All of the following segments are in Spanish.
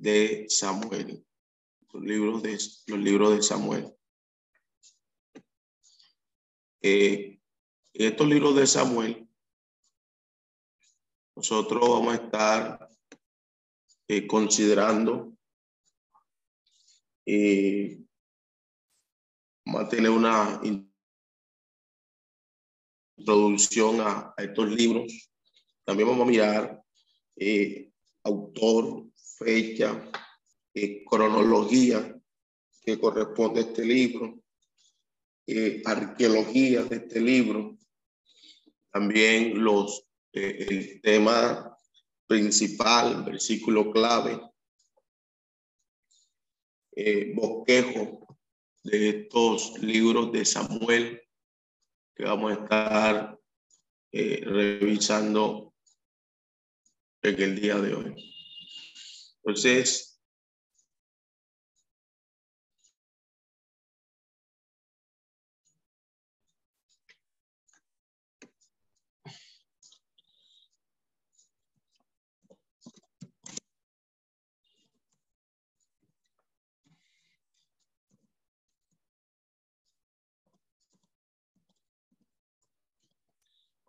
de Samuel, los libros de, los libros de Samuel. Eh, estos libros de Samuel, nosotros vamos a estar eh, considerando y vamos a tener una introducción a, estos libros. También vamos a mirar eh, autor, fecha, eh, cronología que corresponde a este libro, eh, arqueología de este libro, también los, eh, el tema principal, versículo clave, bosquejo de estos libros de Samuel que vamos a estar revisando en el día de hoy. Entonces,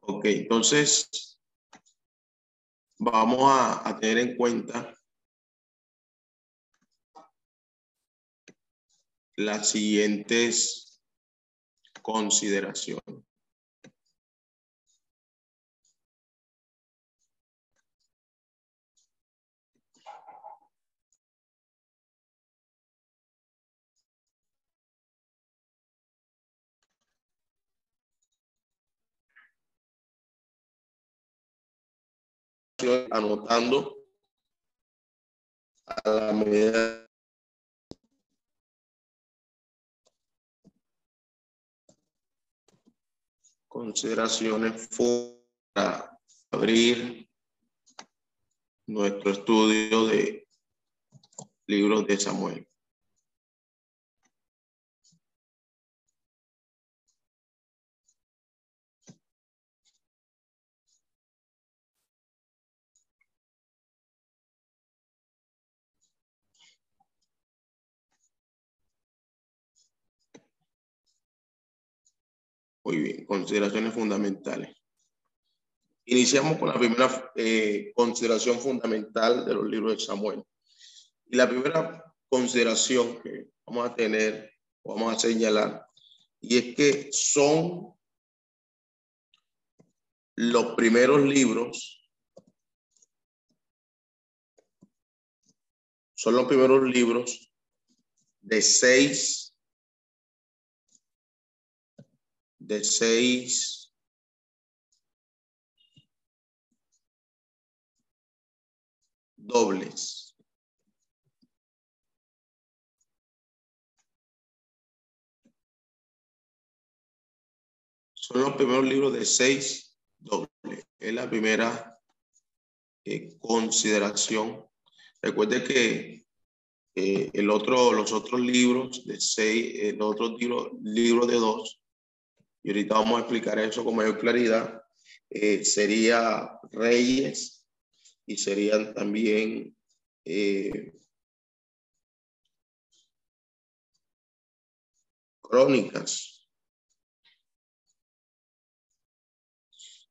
Ok, entonces vamos a tener en cuenta las siguientes consideraciones. anotando a la medida consideraciones para abrir nuestro estudio de libros de Samuel. Muy bien, consideraciones fundamentales. Iniciamos con la primera eh, consideración fundamental de los libros de Samuel. Y la primera consideración que vamos a tener, vamos a señalar, y es que son los primeros libros, son los primeros libros de seis de seis dobles. Son los primeros libros de seis dobles. Es la primera eh, consideración. Recuerde que eh, el otro, los otros libros de seis, el otro libro, libro de dos, y ahorita vamos a explicar eso con mayor claridad, eh, sería reyes y serían también eh, crónicas.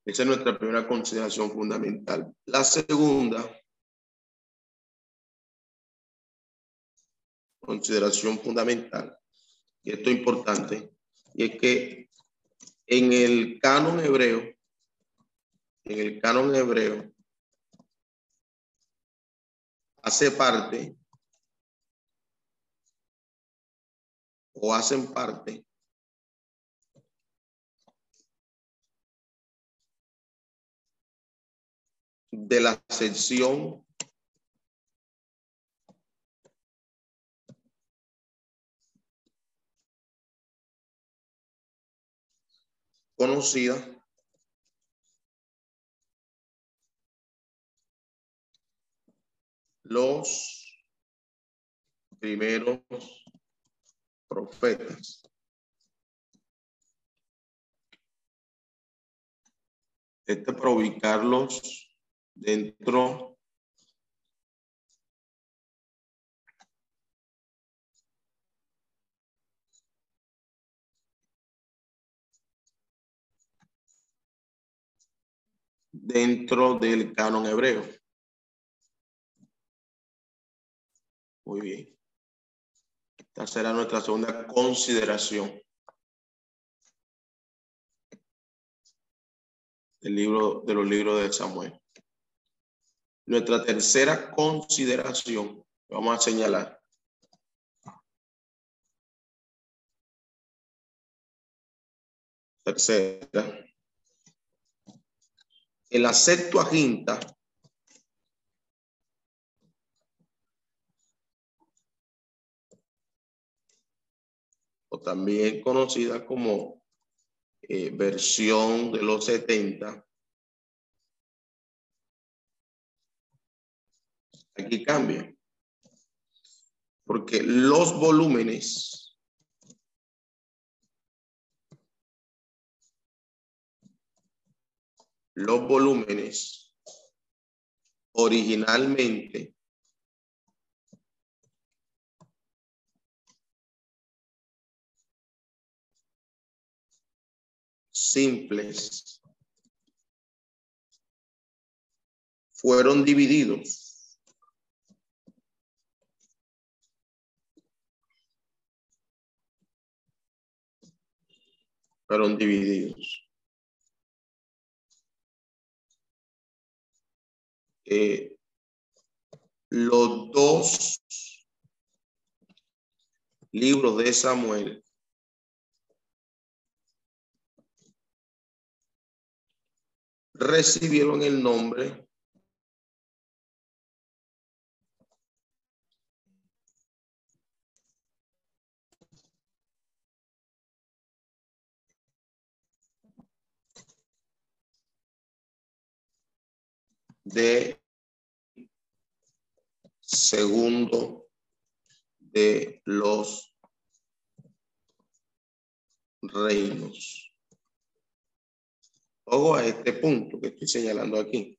Esa es nuestra primera consideración fundamental. La segunda consideración fundamental, y esto es importante, y es que en el canon hebreo, en el canon hebreo, hace parte o hacen parte de la sección conocida los primeros profetas. Este para ubicarlos dentro dentro del canon hebreo. Muy bien. Esta será nuestra segunda consideración. del libro de los libros de Samuel. Nuestra tercera consideración, vamos a señalar. Tercera. El la Septuaginta o también conocida como eh, versión de los 70. Aquí cambia. Porque los volúmenes los volúmenes originalmente simples fueron divididos fueron divididos eh, los dos libros de Samuel recibieron el nombre de segundo de los reinos. Ojo a este punto que estoy señalando aquí.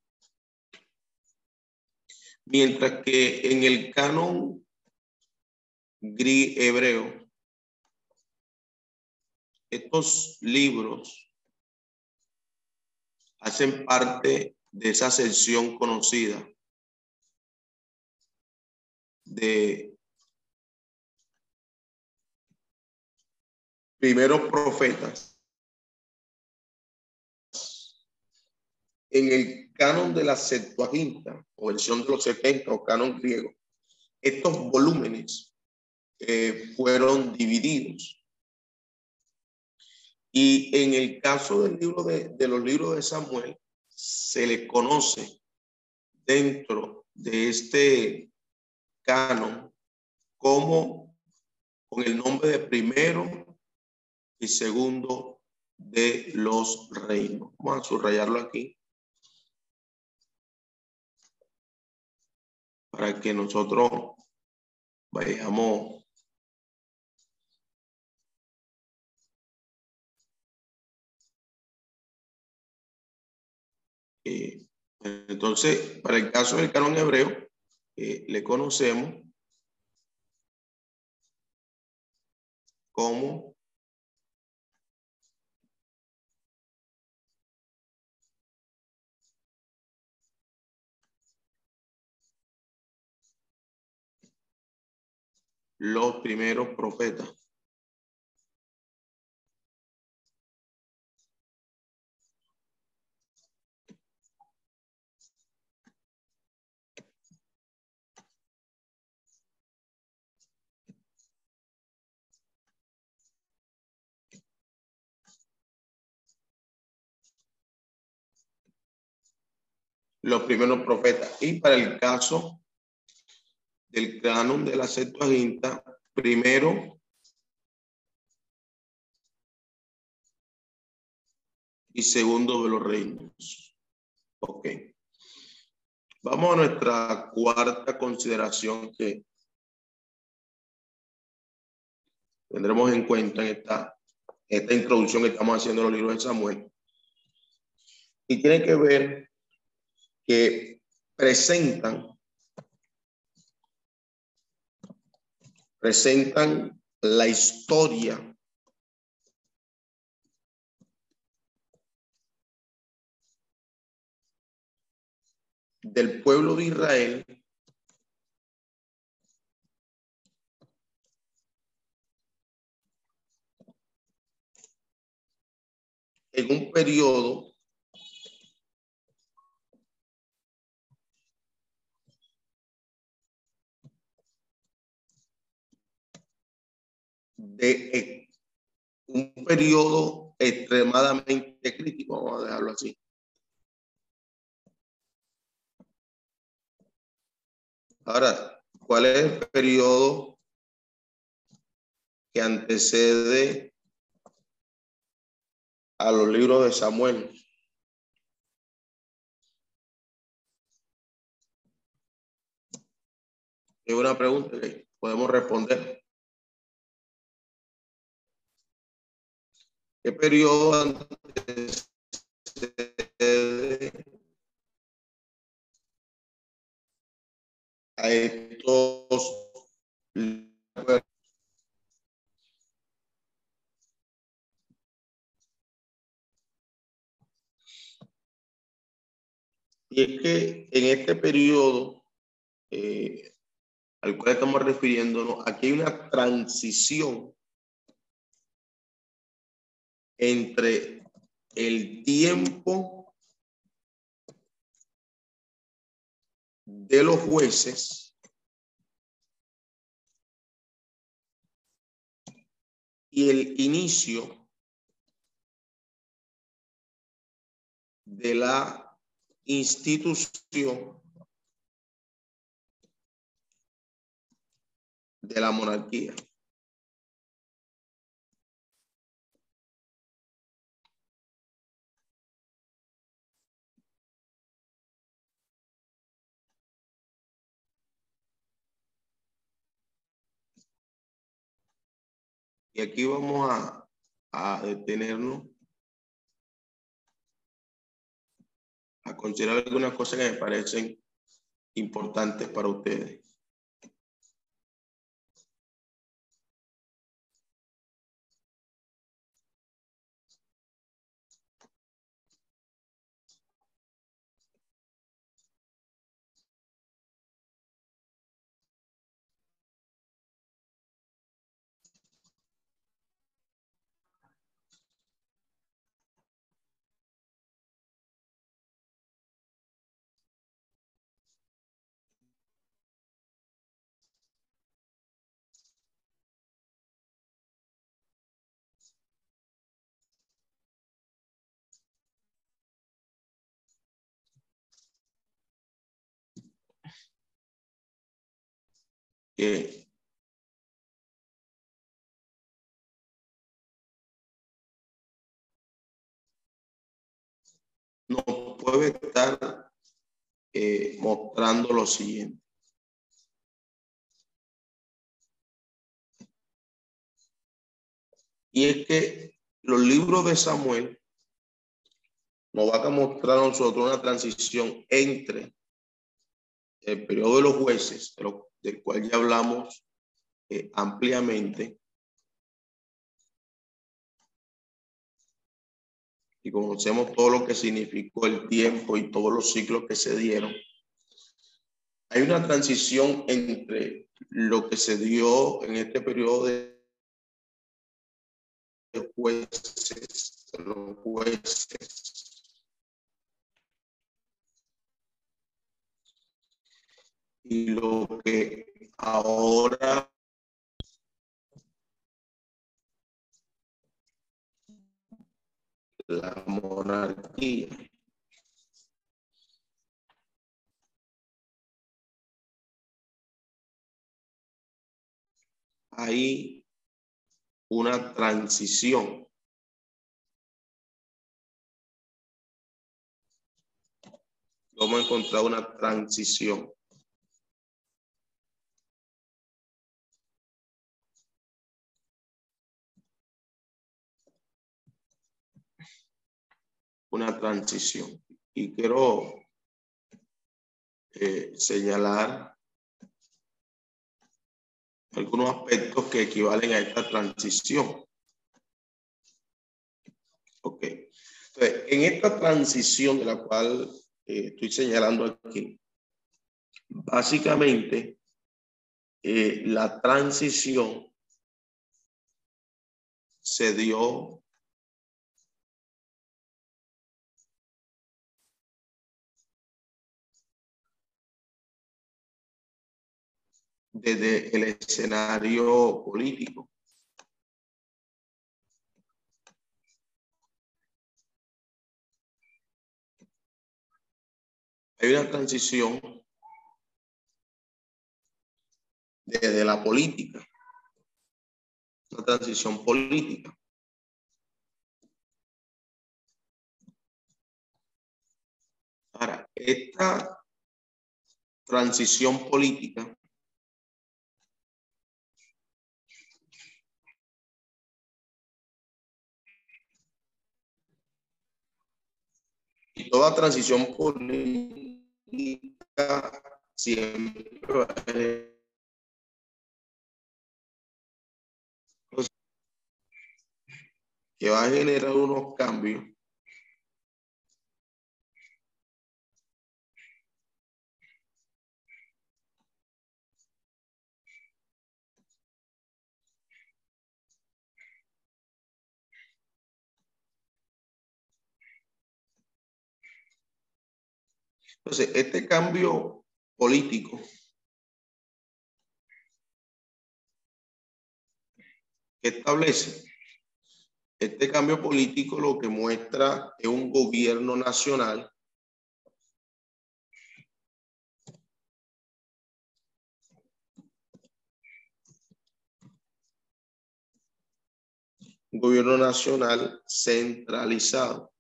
Mientras que en el canon hebreo, estos libros hacen parte de esa sección conocida de primeros profetas en el canon de la Septuaginta o versión de los 70 o canon griego, estos volúmenes eh, fueron divididos. Y en el caso del libro de, de los libros de Samuel, se le conoce dentro de este canon como con el nombre de primero y segundo de los reinos. Vamos a subrayarlo aquí. para que nosotros vayamos eh, entonces, para el caso del canon hebreo, eh, le conocemos como los primeros profetas. Los primeros profetas. Y para el caso del canon de la Septuaginta, primero y segundo de los reinos. Ok. Vamos a nuestra cuarta consideración que tendremos en cuenta en esta, esta introducción que estamos haciendo en los libros de Samuel. Y tiene que ver que presentan presentan la historia del pueblo de Israel en un periodo de un periodo extremadamente crítico, vamos a dejarlo así. Ahora, ¿cuál es el periodo que antecede a los libros de Samuel? Es una pregunta que podemos responder. ¿Qué periodo a estos Y es que en este periodo eh, al cual estamos refiriéndonos, aquí hay una transición entre el tiempo de los jueces y el inicio de la institución de la monarquía. Y aquí vamos a, a detenernos a considerar algunas cosas que me parecen importantes para ustedes. Que nos puede estar eh, mostrando lo siguiente. Y es que los libros de Samuel nos van a mostrar nosotros una transición entre el periodo de los jueces, del cual ya hablamos eh, ampliamente, y conocemos todo lo que significó el tiempo y todos los ciclos que se dieron, hay una transición entre lo que se dio en este periodo de jueces, los jueces y lo que ahora la monarquía. Hay una transición vamos a encontrar una transición. Una transición. Y quiero eh, señalar algunos aspectos que equivalen a esta transición. Ok. Entonces, en esta transición de la cual eh, estoy señalando aquí, básicamente eh, la transición se dio desde el escenario político. Hay una transición desde la política, una transición política. Ahora, esta transición política toda transición política siempre va a que va a generar unos cambios Entonces, este cambio político establece este cambio político lo que muestra es un gobierno nacional un gobierno nacional centralizado.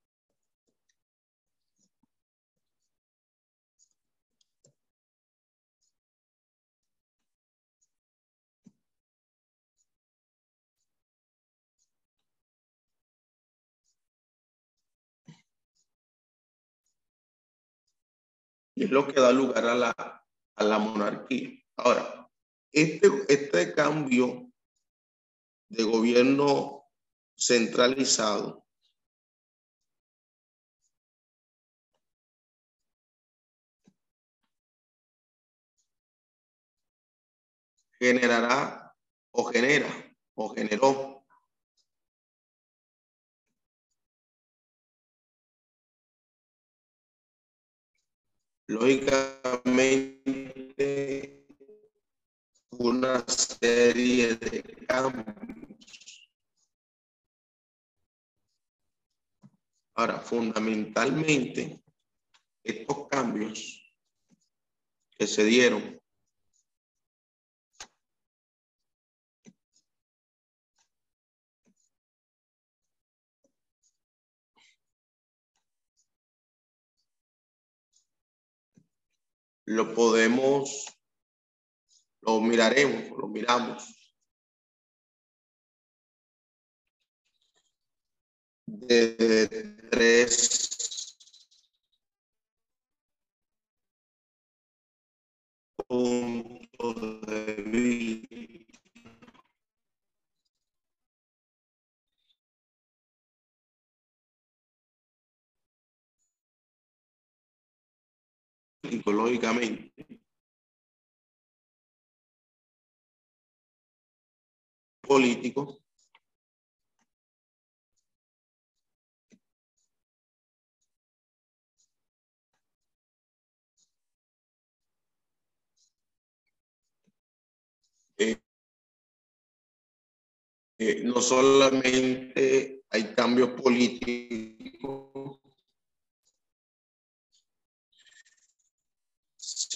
Es lo que da lugar a la, a la monarquía. Ahora, este, este cambio de gobierno centralizado generará o genera o generó lógicamente una serie de cambios. Ahora, fundamentalmente, estos cambios que se dieron lo podemos, lo miraremos, lo miramos. De tres puntos de vista. Psicológicamente. Político. Eh, eh, no solamente hay cambios políticos,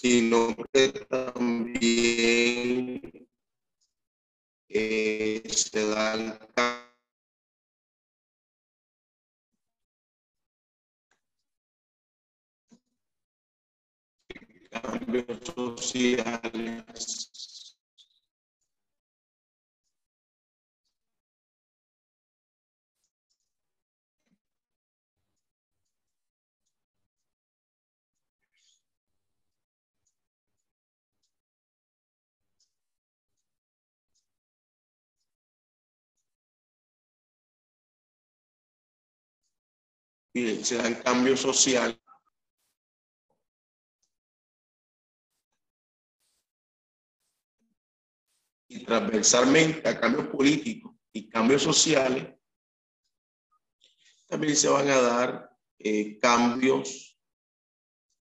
sino que también eh, se dan cambios sociales. Bien, se dan cambios sociales. Y transversalmente a cambios políticos y cambios sociales, también se van a dar eh, cambios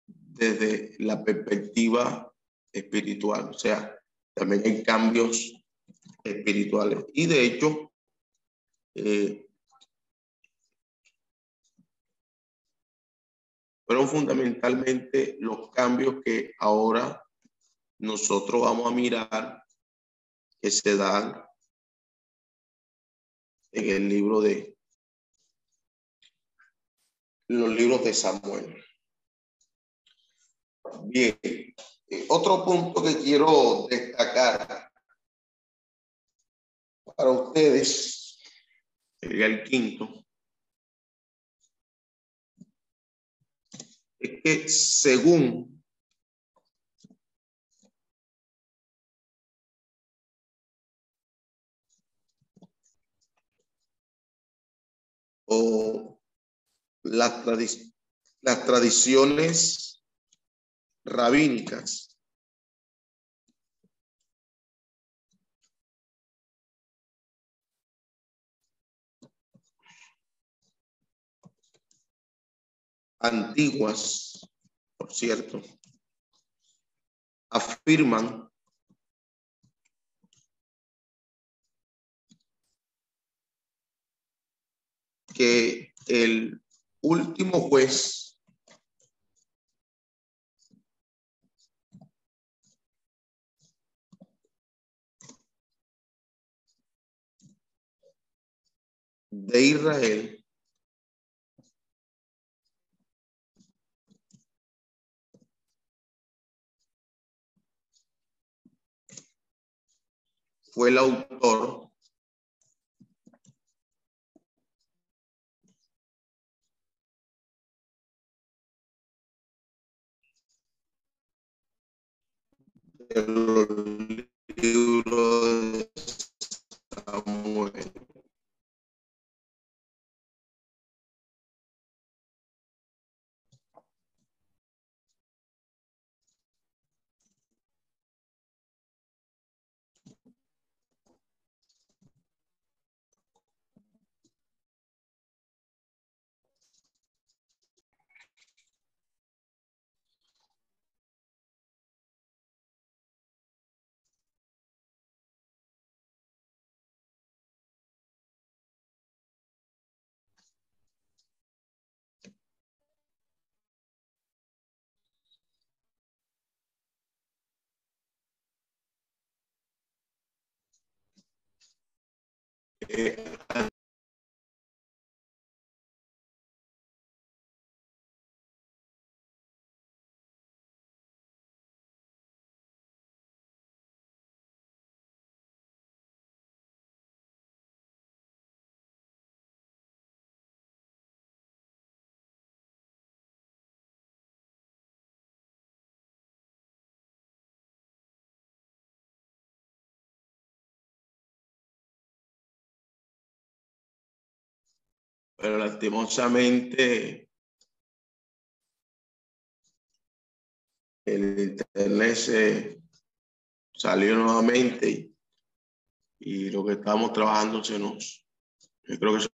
desde la perspectiva espiritual. O sea, también hay cambios espirituales. Y de hecho, eh, fueron fundamentalmente los cambios que ahora nosotros vamos a mirar que se dan en el libro de los libros de Samuel. Bien, otro punto que quiero destacar para ustedes sería el quinto. Es que según o las, las tradiciones rabínicas antiguas, por cierto, afirman que el último juez de Israel fue el autor de los Eh, pero lastimosamente el internet se salió nuevamente y, lo que estábamos trabajando se nos, yo creo que se,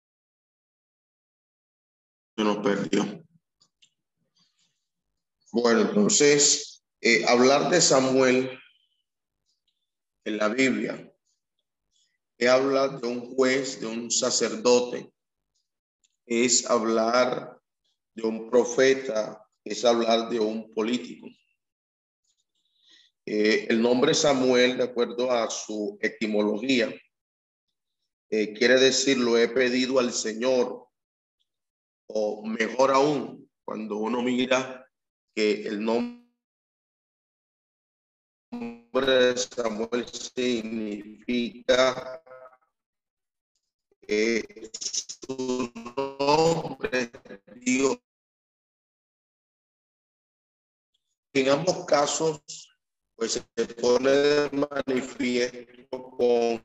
nos perdió. Bueno, entonces, eh, hablar de Samuel en la Biblia es hablar de un juez, de un sacerdote, es hablar de un profeta, es hablar de un político. Eh, el nombre Samuel, de acuerdo a su etimología, eh, quiere decir lo he pedido al Señor, o mejor aún, cuando uno mira que el nombre de Samuel significa eh, En ambos casos, pues se pone manifiesto con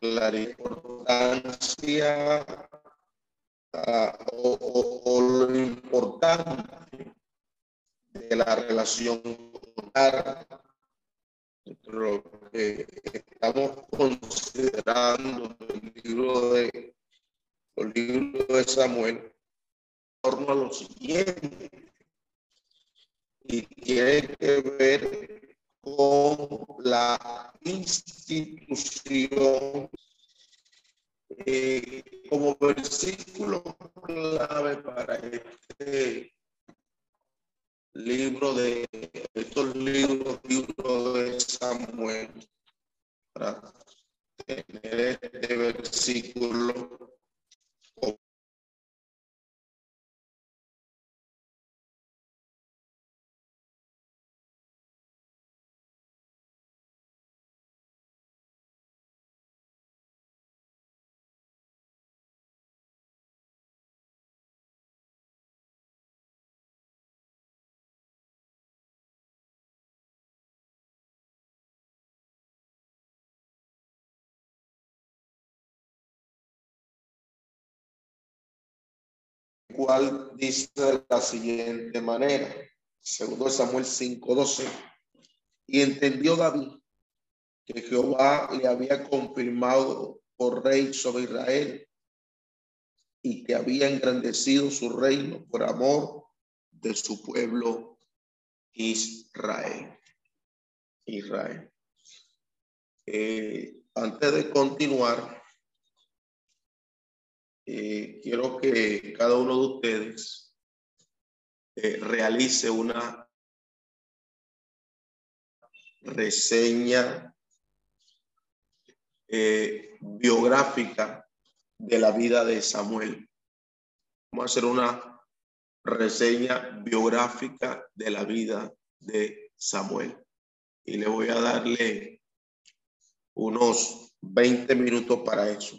la importancia o, o, o, lo importante de la relación lo que estamos considerando el libro de el libro de Samuel en torno lo siguiente. Y tiene que ver con la institución eh, como versículo clave para este libro de estos libros, libros de Samuel, para tener este versículo cual dice de la siguiente manera, segundo Samuel 5:12, y entendió David que Jehová le había confirmado por rey sobre Israel y que había engrandecido su reino por amor de su pueblo Israel. Israel. Eh, antes de continuar, eh, quiero que cada uno de ustedes eh, realice una reseña eh, biográfica de la vida de Samuel. Vamos a hacer una reseña biográfica de la vida de Samuel. Y le voy a darle unos 20 minutos para eso.